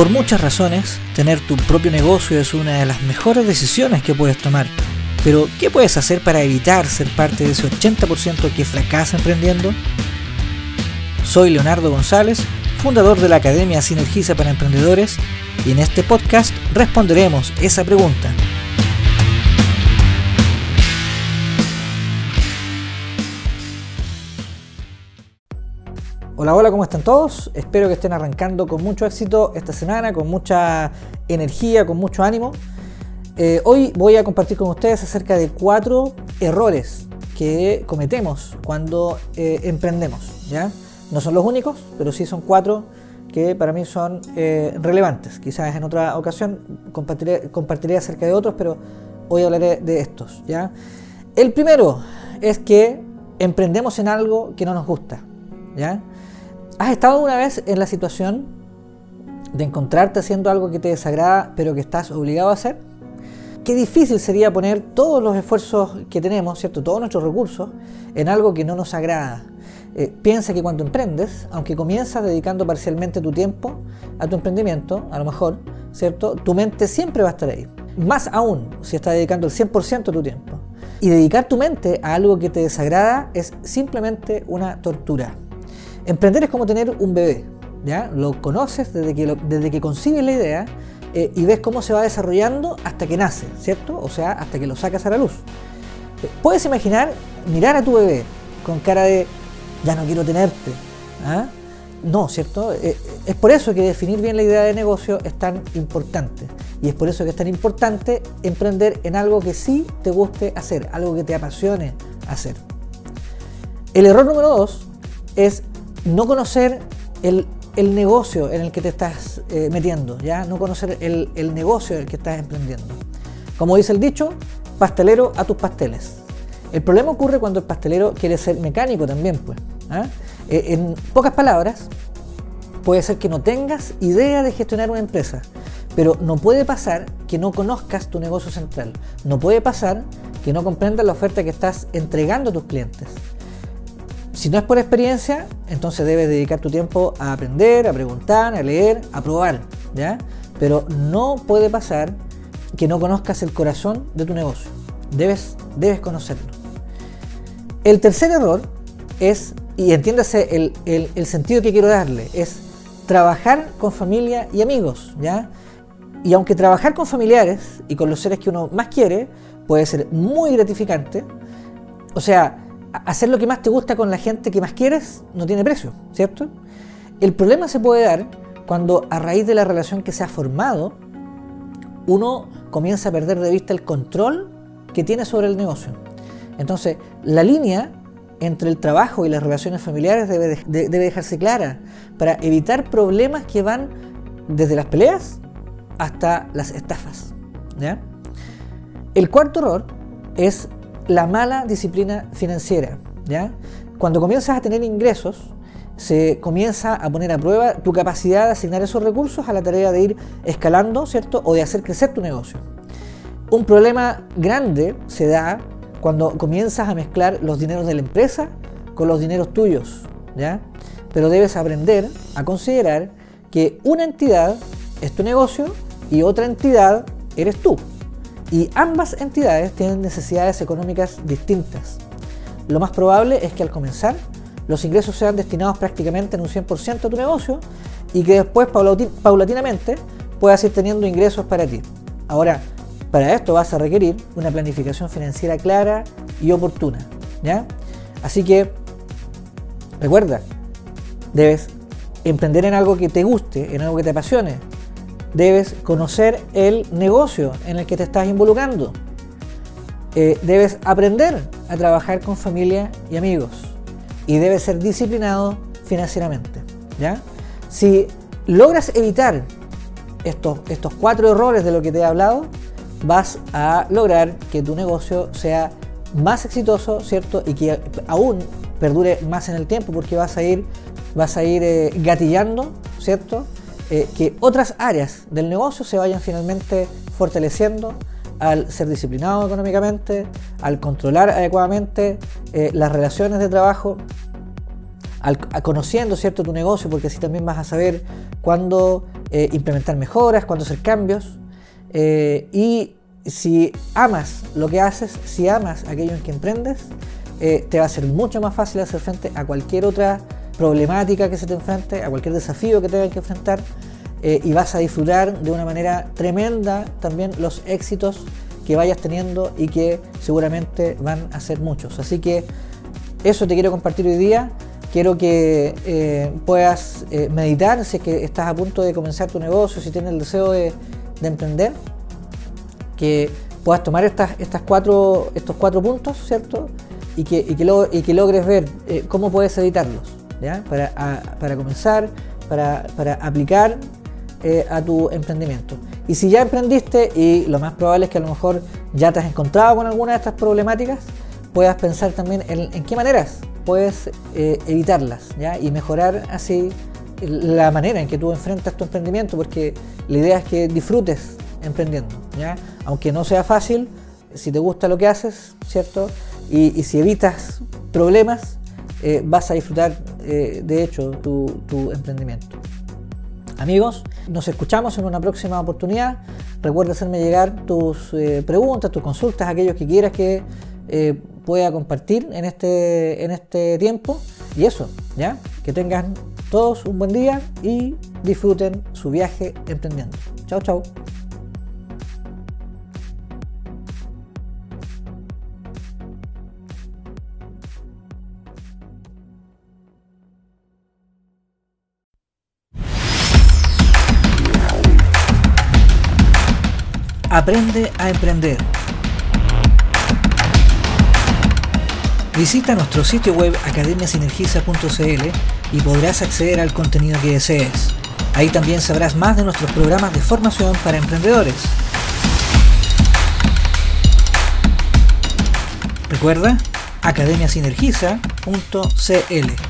Por muchas razones, tener tu propio negocio es una de las mejores decisiones que puedes tomar. Pero, ¿qué puedes hacer para evitar ser parte de ese 80% que fracasa emprendiendo? Soy Leonardo González, fundador de la Academia Sinergiza para Emprendedores, y en este podcast responderemos esa pregunta. Hola, hola, ¿cómo están todos? Espero que estén arrancando con mucho éxito esta semana, con mucha energía, con mucho ánimo. Eh, hoy voy a compartir con ustedes acerca de cuatro errores que cometemos cuando eh, emprendemos. ¿ya? No son los únicos, pero sí son cuatro que para mí son eh, relevantes. Quizás en otra ocasión compartiré, compartiré, acerca de otros, pero hoy hablaré de estos. ¿ya? El primero es que emprendemos en algo que no nos gusta. ¿ya? ¿Has estado una vez en la situación de encontrarte haciendo algo que te desagrada, pero que estás obligado a hacer? Qué difícil sería poner todos los esfuerzos que tenemos, ¿cierto? todos nuestros recursos, en algo que no nos agrada. Eh, piensa que cuando emprendes, aunque comienzas dedicando parcialmente tu tiempo a tu emprendimiento, a lo mejor, ¿cierto? Tu mente siempre va a estar ahí. Más aún si estás dedicando el 100% de tu tiempo. Y dedicar tu mente a algo que te desagrada es simplemente una tortura. Emprender es como tener un bebé, ¿ya? Lo conoces desde que, desde que concibes la idea eh, y ves cómo se va desarrollando hasta que nace, ¿cierto? O sea, hasta que lo sacas a la luz. Eh, puedes imaginar mirar a tu bebé con cara de ya no quiero tenerte. ¿ah? No, ¿cierto? Eh, es por eso que definir bien la idea de negocio es tan importante. Y es por eso que es tan importante emprender en algo que sí te guste hacer, algo que te apasione hacer. El error número dos es no conocer el, negocio en el que te estás eh, metiendo, ¿ya? no conocer el, negocio en el que estás emprendiendo. Como dice el dicho, pastelero a tus pasteles. El problema ocurre cuando el pastelero quiere ser mecánico también, pues. ¿ah? Eh, en pocas palabras, puede ser que no tengas idea de gestionar una empresa, pero no puede pasar que no conozcas tu negocio central. No puede pasar que no comprendas la oferta que estás entregando a tus clientes. Si no es por experiencia, entonces debes dedicar tu tiempo a aprender, a preguntar, a leer, a probar, ¿ya? Pero no puede pasar que no conozcas el corazón de tu negocio. Debes, debes conocerlo. El tercer error es, y entiéndase el, el, sentido que quiero darle, es trabajar con familia y amigos, ¿ya? Y aunque trabajar con familiares y con los seres que uno más quiere puede ser muy gratificante, o sea, hacer lo que más te gusta con la gente que más quieres no tiene precio, ¿cierto? El problema se puede dar cuando a raíz de la relación que se ha formado, uno comienza a perder de vista el control que tiene sobre el negocio. Entonces, la línea entre el trabajo y las relaciones familiares debe, dejarse clara para evitar problemas que van desde las peleas hasta las estafas. El cuarto error es la mala disciplina financiera. ¿ya? Cuando comienzas a tener ingresos, se comienza a poner a prueba tu capacidad de asignar esos recursos a la tarea de ir escalando, ¿cierto? O de hacer crecer tu negocio. Un problema grande se da cuando comienzas a mezclar los dineros de la empresa con los dineros tuyos, ¿ya? Pero debes aprender a considerar que una entidad es tu negocio y otra entidad eres tú y ambas entidades tienen necesidades económicas distintas. Lo más probable es que al comenzar los ingresos sean destinados prácticamente en un 100% a tu negocio y que después paulatinamente puedas ir teniendo ingresos para ti. Ahora, para esto vas a requerir una planificación financiera clara y oportuna. ¿ya? Así que, recuerda, debes emprender en algo que te guste, en algo que te apasione, Debes conocer el negocio en el que te estás involucrando. Eh, debes aprender a trabajar con familia y amigos. Y debes ser disciplinado financieramente. ¿ya? Si logras evitar estos, estos cuatro errores de lo que te he hablado, vas a lograr que tu negocio sea más exitoso, ¿cierto? Y que aún perdure más en el tiempo porque vas a ir, vas a ir eh, gatillando, ¿cierto? Eh, que otras áreas del negocio se vayan finalmente fortaleciendo al ser disciplinado económicamente, al controlar adecuadamente eh, las relaciones de trabajo, al, conociendo cierto tu negocio, porque así también vas a saber cuándo eh, implementar mejoras, cuándo hacer cambios. Eh, y si amas lo que haces, si amas aquello en que emprendes, te va a ser mucho más fácil hacer frente a cualquier otra problemática que se te enfrente, a cualquier desafío que tengas que enfrentar. y vas a disfrutar de una manera tremenda también los éxitos que vayas teniendo y que seguramente van a ser muchos. Así que eso te quiero compartir hoy día. Quiero que eh, puedas eh, meditar si es que estás a punto de comenzar tu negocio, si tienes el deseo de, emprender, que puedas tomar estas, estas cuatro, estos cuatro puntos, ¿cierto? Y que, y que, logres ver eh, cómo puedes editarlos, ¿ya? Para, comenzar, para, para aplicar a tu emprendimiento. Y si ya emprendiste y lo más probable es que a lo mejor ya te has encontrado con alguna de estas problemáticas, puedas pensar también en, qué maneras puedes eh, evitarlas ¿ya? y mejorar así la manera en que tú enfrentas tu emprendimiento, porque la idea es que disfrutes emprendiendo, ¿ya? aunque no sea fácil, si te gusta lo que haces, ¿cierto? Y, si evitas problemas, eh, vas a disfrutar eh, de hecho tu, emprendimiento. Amigos, nos escuchamos en una próxima oportunidad. Recuerda hacerme llegar tus preguntas, tus consultas, aquellos que quieras que pueda compartir en este, en este tiempo. Y eso, ¿ya? Que tengan todos un buen día y disfruten su viaje emprendiendo. Chao, chao. Aprende a emprender Visita nuestro sitio web academiasinergiza.cl y podrás acceder al contenido que desees. Ahí también sabrás más de nuestros programas de formación para emprendedores. Recuerda academiasinergiza.cl